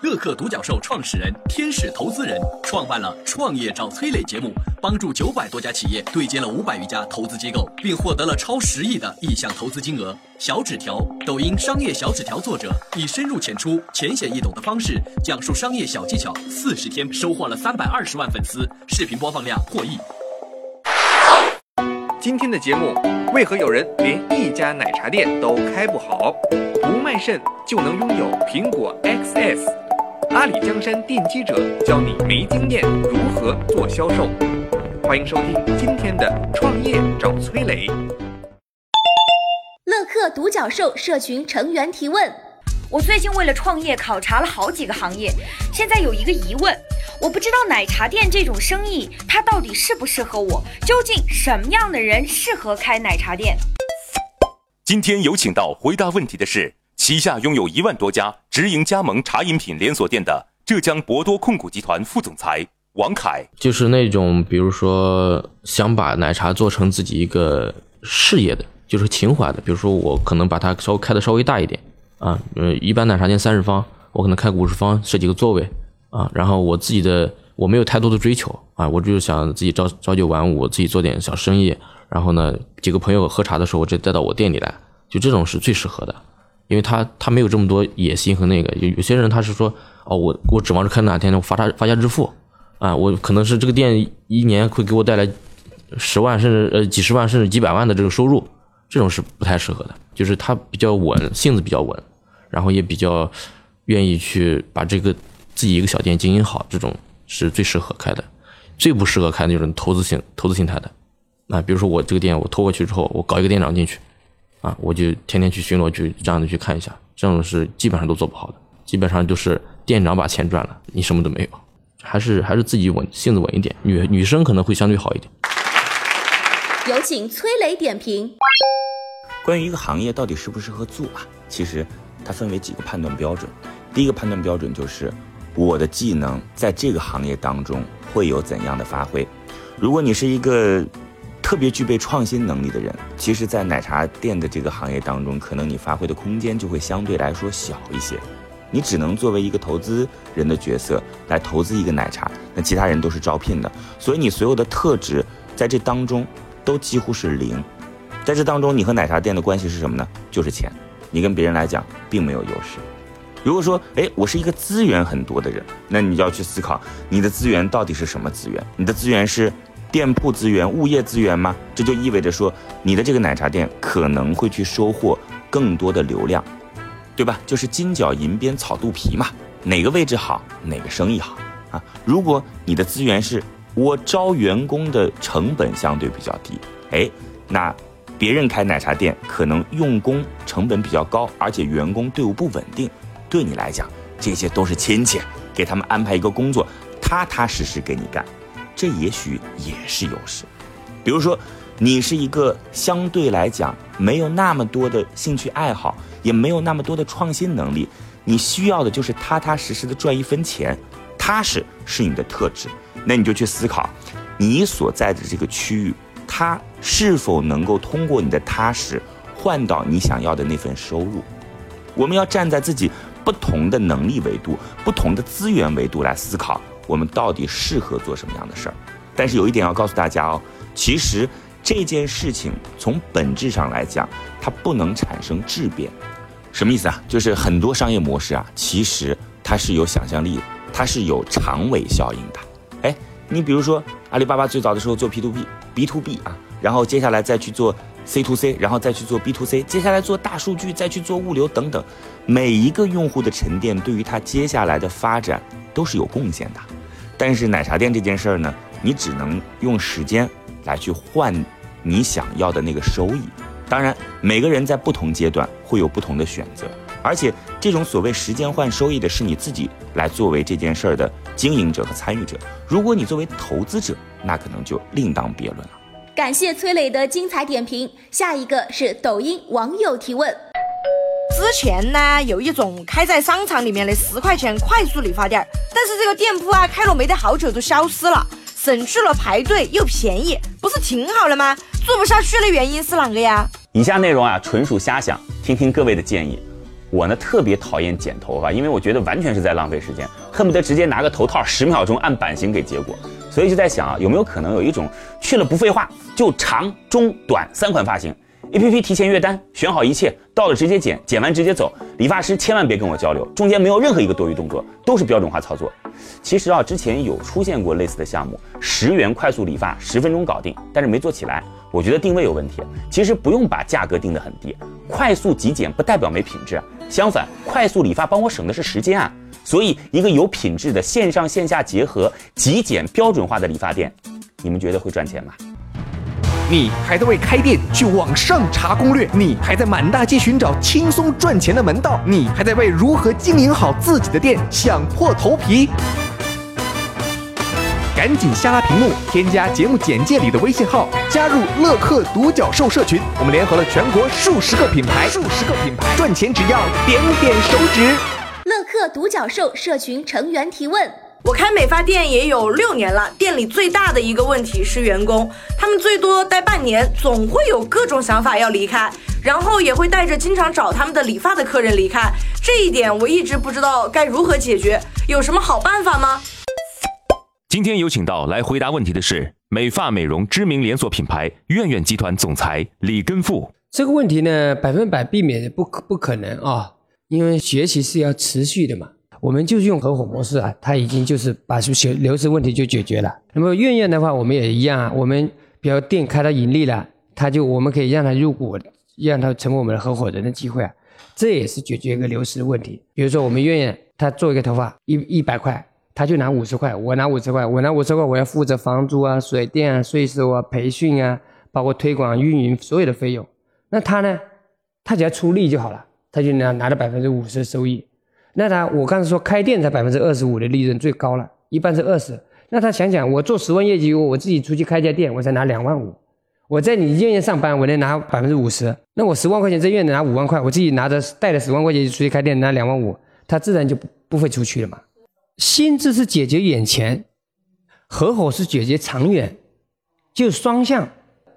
乐客独角兽创始人、天使投资人，创办了《创业找崔磊》节目，帮助九百多家企业对接了五百余家投资机构，并获得了超十亿的意向投资金额。小纸条，抖音商业小纸条作者，以深入浅出、浅显易懂的方式讲述商业小技巧，四十天收获了三百二十万粉丝，视频播放量破亿。今天的节目，为何有人连一家奶茶店都开不好？不卖肾就能拥有苹果 XS？阿里江山奠基者教你没经验如何做销售？欢迎收听今天的创业找崔磊。乐客独角兽社群成员提问：我最近为了创业考察了好几个行业，现在有一个疑问。我不知道奶茶店这种生意，它到底适不适合我？究竟什么样的人适合开奶茶店？今天有请到回答问题的是旗下拥有一万多家直营加盟茶饮品连锁店的浙江博多控股集团副总裁王凯。就是那种比如说想把奶茶做成自己一个事业的，就是情怀的。比如说我可能把它稍微开的稍微大一点啊，呃，一般奶茶店三十方，我可能开五十方，设几个座位。啊，然后我自己的我没有太多的追求啊，我就是想自己朝朝九晚五，自己做点小生意。然后呢，几个朋友喝茶的时候，我就带到我店里来，就这种是最适合的，因为他他没有这么多野心和那个。有有些人他是说，哦，我我指望着开哪天能发发发家致富啊，我可能是这个店一年会给我带来十万甚至呃几十万甚至几百万的这个收入，这种是不太适合的。就是他比较稳，性子比较稳，然后也比较愿意去把这个。自己一个小店经营好，这种是最适合开的，最不适合开那种投资性、投资心态的。啊比如说我这个店，我拖过去之后，我搞一个店长进去，啊，我就天天去巡逻去这样的去看一下，这种是基本上都做不好的，基本上就是店长把钱赚了，你什么都没有，还是还是自己稳，性子稳一点。女女生可能会相对好一点。有请崔磊点评。关于一个行业到底适不适合做啊，其实它分为几个判断标准。第一个判断标准就是。我的技能在这个行业当中会有怎样的发挥？如果你是一个特别具备创新能力的人，其实，在奶茶店的这个行业当中，可能你发挥的空间就会相对来说小一些。你只能作为一个投资人的角色来投资一个奶茶，那其他人都是招聘的，所以你所有的特质在这当中都几乎是零。在这当中，你和奶茶店的关系是什么呢？就是钱。你跟别人来讲并没有优势。如果说，哎，我是一个资源很多的人，那你就要去思考，你的资源到底是什么资源？你的资源是店铺资源、物业资源吗？这就意味着说，你的这个奶茶店可能会去收获更多的流量，对吧？就是金角银边草肚皮嘛，哪个位置好，哪个生意好啊？如果你的资源是我招员工的成本相对比较低，哎，那别人开奶茶店可能用工成本比较高，而且员工队伍不稳定。对你来讲，这些都是亲戚，给他们安排一个工作，踏踏实实给你干，这也许也是优势。比如说，你是一个相对来讲没有那么多的兴趣爱好，也没有那么多的创新能力，你需要的就是踏踏实实的赚一分钱，踏实是你的特质，那你就去思考，你所在的这个区域，它是否能够通过你的踏实换到你想要的那份收入。我们要站在自己。不同的能力维度、不同的资源维度来思考，我们到底适合做什么样的事儿？但是有一点要告诉大家哦，其实这件事情从本质上来讲，它不能产生质变。什么意思啊？就是很多商业模式啊，其实它是有想象力的，它是有长尾效应的。哎，你比如说阿里巴巴最早的时候做 P to P、B to B 啊，然后接下来再去做。C to C，然后再去做 B to C，接下来做大数据，再去做物流等等，每一个用户的沉淀对于它接下来的发展都是有贡献的。但是奶茶店这件事儿呢，你只能用时间来去换你想要的那个收益。当然，每个人在不同阶段会有不同的选择，而且这种所谓时间换收益的是你自己来作为这件事儿的经营者和参与者。如果你作为投资者，那可能就另当别论了。感谢崔磊的精彩点评。下一个是抖音网友提问：之前呢，有一种开在商场里面的十块钱快速理发店，但是这个店铺啊，开了没得好久就消失了，省去了排队又便宜，不是挺好了吗？做不下去的原因是哪个呀？以下内容啊，纯属瞎想，听听各位的建议。我呢特别讨厌剪头发，因为我觉得完全是在浪费时间，恨不得直接拿个头套十秒钟按版型给结果。所以就在想啊，有没有可能有一种去了不废话，就长中短三款发型，A P P 提前约单，选好一切，到了直接剪，剪完直接走。理发师千万别跟我交流，中间没有任何一个多余动作，都是标准化操作。其实啊，之前有出现过类似的项目，十元快速理发，十分钟搞定，但是没做起来。我觉得定位有问题。其实不用把价格定得很低，快速极简不代表没品质，相反，快速理发帮我省的是时间啊。所以，一个有品质的线上线下结合、极简标准化的理发店，你们觉得会赚钱吗？你还在为开店去网上查攻略？你还在满大街寻找轻松赚钱的门道？你还在为如何经营好自己的店想破头皮？赶紧下拉屏幕，添加节目简介里的微信号，加入乐客独角兽社群。我们联合了全国数十个品牌，数十个品牌赚钱只要点点手指。乐客独角兽社群成员提问：我开美发店也有六年了，店里最大的一个问题是员工，他们最多待半年，总会有各种想法要离开，然后也会带着经常找他们的理发的客人离开。这一点我一直不知道该如何解决，有什么好办法吗？今天有请到来回答问题的是美发美容知名连锁品牌苑苑集团总裁李根富。这个问题呢，百分百避免不不可能啊，因为学习是要持续的嘛。我们就是用合伙模式啊，它已经就是把流流失问题就解决了。那么院院的话，我们也一样啊，我们比如店开到盈利了，他就我们可以让他入股，让他成为我们的合伙人的机会啊，这也是解决一个流失的问题。比如说我们院院，他做一个头发一一百块。他就拿五十块，我拿五十块，我拿五十块，我要负责房租啊、水电啊、税收啊、培训啊，包括推广、运营所有的费用。那他呢，他只要出力就好了，他就拿拿了百分之五十的收益。那他我刚才说开店才百分之二十五的利润最高了，一般是二十。那他想想，我做十万业绩，我自己出去开家店，我才拿两万五。我在你医院上班，我能拿百分之五十。那我十万块钱在院里拿五万块，我自己拿着带着十万块钱出去开店拿两万五，他自然就不不会出去了嘛。心智是解决眼前，合伙是解决长远，就双向。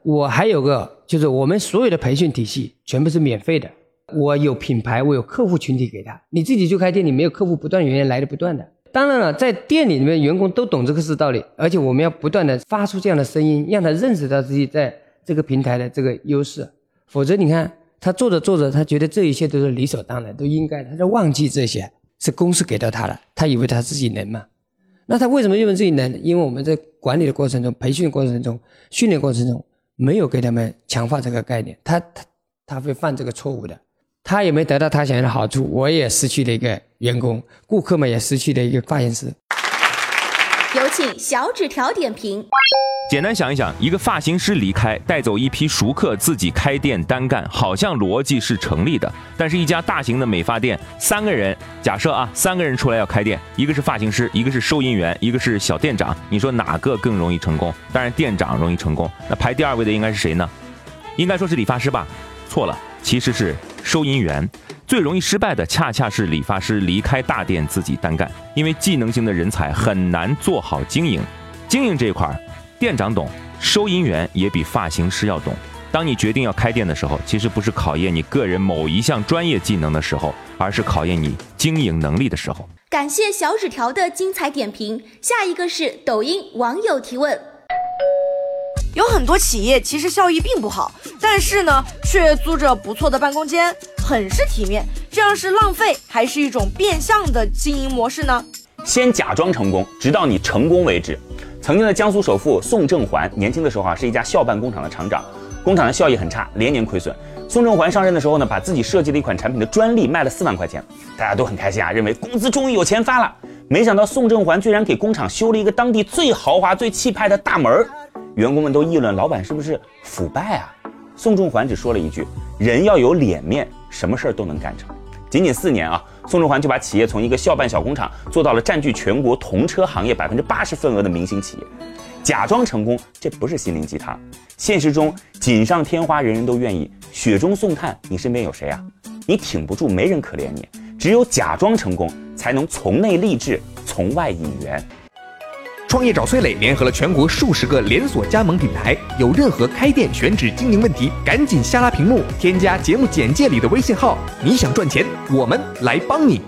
我还有个，就是我们所有的培训体系全部是免费的。我有品牌，我有客户群体给他。你自己就开店，你没有客户，不断源源来的不断的。当然了，在店里面，员工都懂这个是道理，而且我们要不断的发出这样的声音，让他认识到自己在这个平台的这个优势。否则，你看他做着做着，他觉得这一切都是理所当然，都应该，他就忘记这些。是公司给到他了，他以为他自己能嘛？那他为什么认为自己能？因为我们在管理的过程中、培训过程中、训练过程中，没有给他们强化这个概念，他他他会犯这个错误的。他也没得到他想要的好处，我也失去了一个员工，顾客们也失去了一个发型师。有请小纸条点评。简单想一想，一个发型师离开，带走一批熟客，自己开店单干，好像逻辑是成立的。但是，一家大型的美发店，三个人，假设啊，三个人出来要开店，一个是发型师，一个是收银员，一个是小店长，你说哪个更容易成功？当然，店长容易成功。那排第二位的应该是谁呢？应该说是理发师吧？错了，其实是收银员。最容易失败的，恰恰是理发师离开大店自己单干，因为技能型的人才很难做好经营。经营这一块。店长懂，收银员也比发型师要懂。当你决定要开店的时候，其实不是考验你个人某一项专业技能的时候，而是考验你经营能力的时候。感谢小纸条的精彩点评。下一个是抖音网友提问：有很多企业其实效益并不好，但是呢，却租着不错的办公间，很是体面。这样是浪费，还是一种变相的经营模式呢？先假装成功，直到你成功为止。曾经的江苏首富宋正环，年轻的时候啊，是一家校办工厂的厂长，工厂的效益很差，连年亏损。宋正环上任的时候呢，把自己设计的一款产品的专利卖了四万块钱，大家都很开心啊，认为工资终于有钱发了。没想到宋正环居然给工厂修了一个当地最豪华、最气派的大门儿，员工们都议论老板是不是腐败啊？宋仲环只说了一句：人要有脸面，什么事儿都能干成。仅仅四年啊，宋仲环就把企业从一个校办小工厂做到了占据全国童车行业百分之八十份额的明星企业。假装成功，这不是心灵鸡汤。现实中锦上添花人人都愿意，雪中送炭，你身边有谁啊？你挺不住，没人可怜你。只有假装成功，才能从内励志，从外引援。创业找崔磊联合了全国数十个连锁加盟品牌，有任何开店选址经营问题，赶紧下拉屏幕，添加节目简介里的微信号。你想赚钱，我们来帮你。